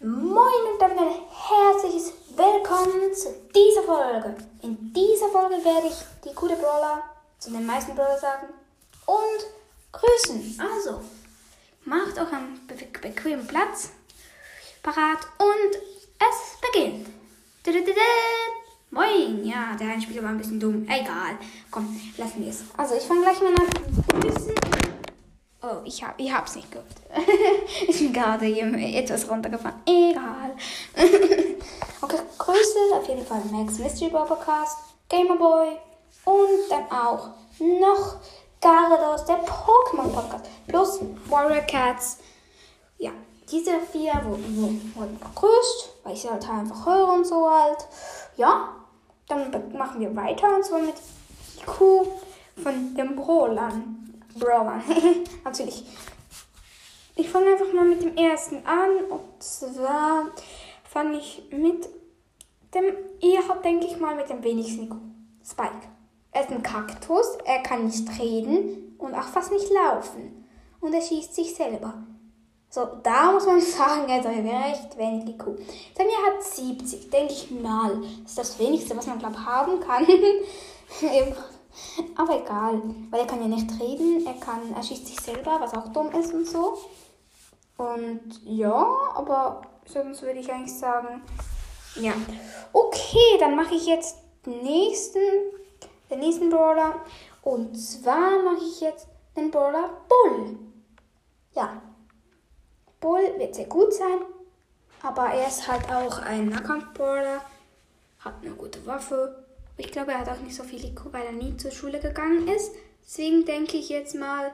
Moin und damit ein herzliches Willkommen zu dieser Folge. In dieser Folge werde ich die gute Brawler zu den meisten Brawler sagen und grüßen. Also, macht euch einen be bequemen Platz parat und es beginnt. Moin, ja, der Einspieler war ein bisschen dumm. Egal, komm, lassen wir es. Also, ich fange gleich mal an. Grüßen. Oh, ich, hab, ich hab's nicht gehört. ich bin gerade etwas runtergefahren. Egal. okay, Grüße auf jeden Fall Max Mystery Podcast, Gamerboy und dann auch noch Garados, der Pokémon Podcast, plus Warrior Cats. Ja, diese vier wurden, wurden begrüßt, weil ich sie halt einfach höre und so halt. Ja, dann machen wir weiter und zwar mit IQ von dem Brawlern. Brawler. Natürlich. Ich fange einfach mal mit dem ersten an. Und zwar fange ich mit dem, ihr habt, denke ich mal, mit dem wenigsten. Spike. Er ist ein Kaktus, er kann nicht reden und auch fast nicht laufen. Und er schießt sich selber. So, da muss man sagen, er hat recht wenig IQ. Samir hat 70, denke ich mal. Das ist das wenigste, was man, glaube haben kann. Aber egal, weil er kann ja nicht reden, er kann, er schießt sich selber, was auch dumm ist und so. Und ja, aber sonst würde ich eigentlich sagen, ja. Okay, dann mache ich jetzt den nächsten, den nächsten Brawler. Und zwar mache ich jetzt den Brawler Bull. Ja. Bull wird sehr gut sein, aber er ist halt auch ein Nahkampf-Brawler, hat eine gute Waffe ich glaube, er hat auch nicht so viel IQ, weil er nie zur Schule gegangen ist. Deswegen denke ich jetzt mal,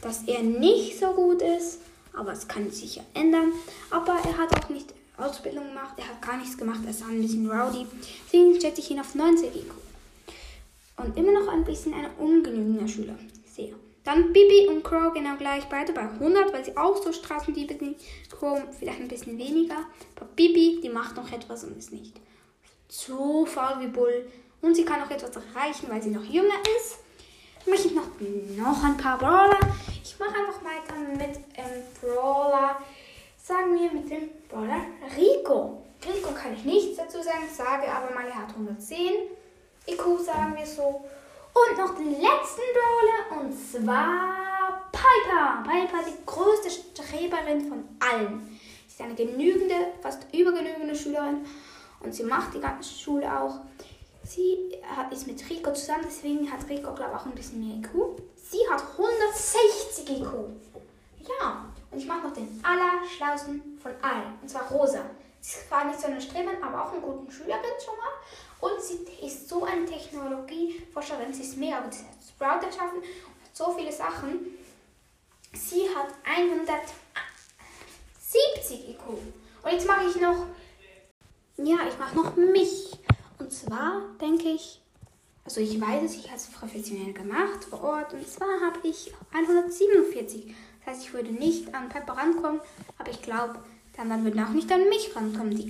dass er nicht so gut ist. Aber es kann sich ja ändern. Aber er hat auch nicht Ausbildung gemacht. Er hat gar nichts gemacht. Er ist ein bisschen rowdy. Deswegen schätze ich ihn auf 90 IQ. Und immer noch ein bisschen ein ungenügender Schüler. Sehr. Dann Bibi und Crow genau gleich beide bei 100, weil sie auch so Straßendiebe sind. Crow vielleicht ein bisschen weniger. Aber Bibi, die macht noch etwas und ist nicht so faul wie Bull. Und sie kann auch etwas erreichen, weil sie noch jünger ist. Dann mache ich noch, noch ein paar Brawler. Ich mache einfach weiter mit ähm, Brawler. Sagen wir mit dem Brawler Rico. Rico kann ich nichts dazu sagen, sage aber mal, er hat 110 IQ, sagen wir so. Und noch den letzten Brawler und zwar Piper. Piper, die größte Streberin von allen. Sie ist eine genügende, fast übergenügende Schülerin und sie macht die ganze Schule auch. Sie ist mit Rico zusammen, deswegen hat Rico, glaube ich, auch ein bisschen mehr IQ. Sie hat 160 IQ. Ja, und ich mache noch den allerschlausten von allen, und zwar Rosa. Sie ist zwar nicht so eine Streberin, aber auch eine gute Schülerin schon mal. Und sie ist so eine Technologieforscherin, sie ist mega gut. Sie hat Sprout erschaffen und so viele Sachen. Sie hat 170 IQ. Und jetzt mache ich noch ja, ich mache noch mich. Und zwar denke ich, also ich weiß es, ich habe es professionell gemacht vor Ort. Und zwar habe ich 147. Das heißt, ich würde nicht an Pepper rankommen, aber ich glaube, dann, dann würden auch nicht an mich rankommen, die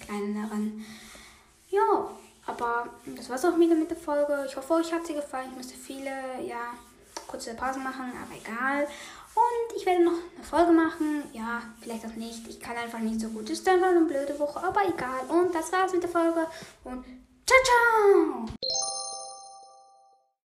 kleineren. Ja, aber das war es auch wieder mit der Folge. Ich hoffe, euch hat sie gefallen. Ich musste viele, ja, kurze Pausen machen, aber egal. Und ich werde noch eine Folge machen. Ja, vielleicht auch nicht. Ich kann einfach nicht so gut. Ist einfach eine blöde Woche, aber egal. Und das war's mit der Folge. Und ciao, ciao!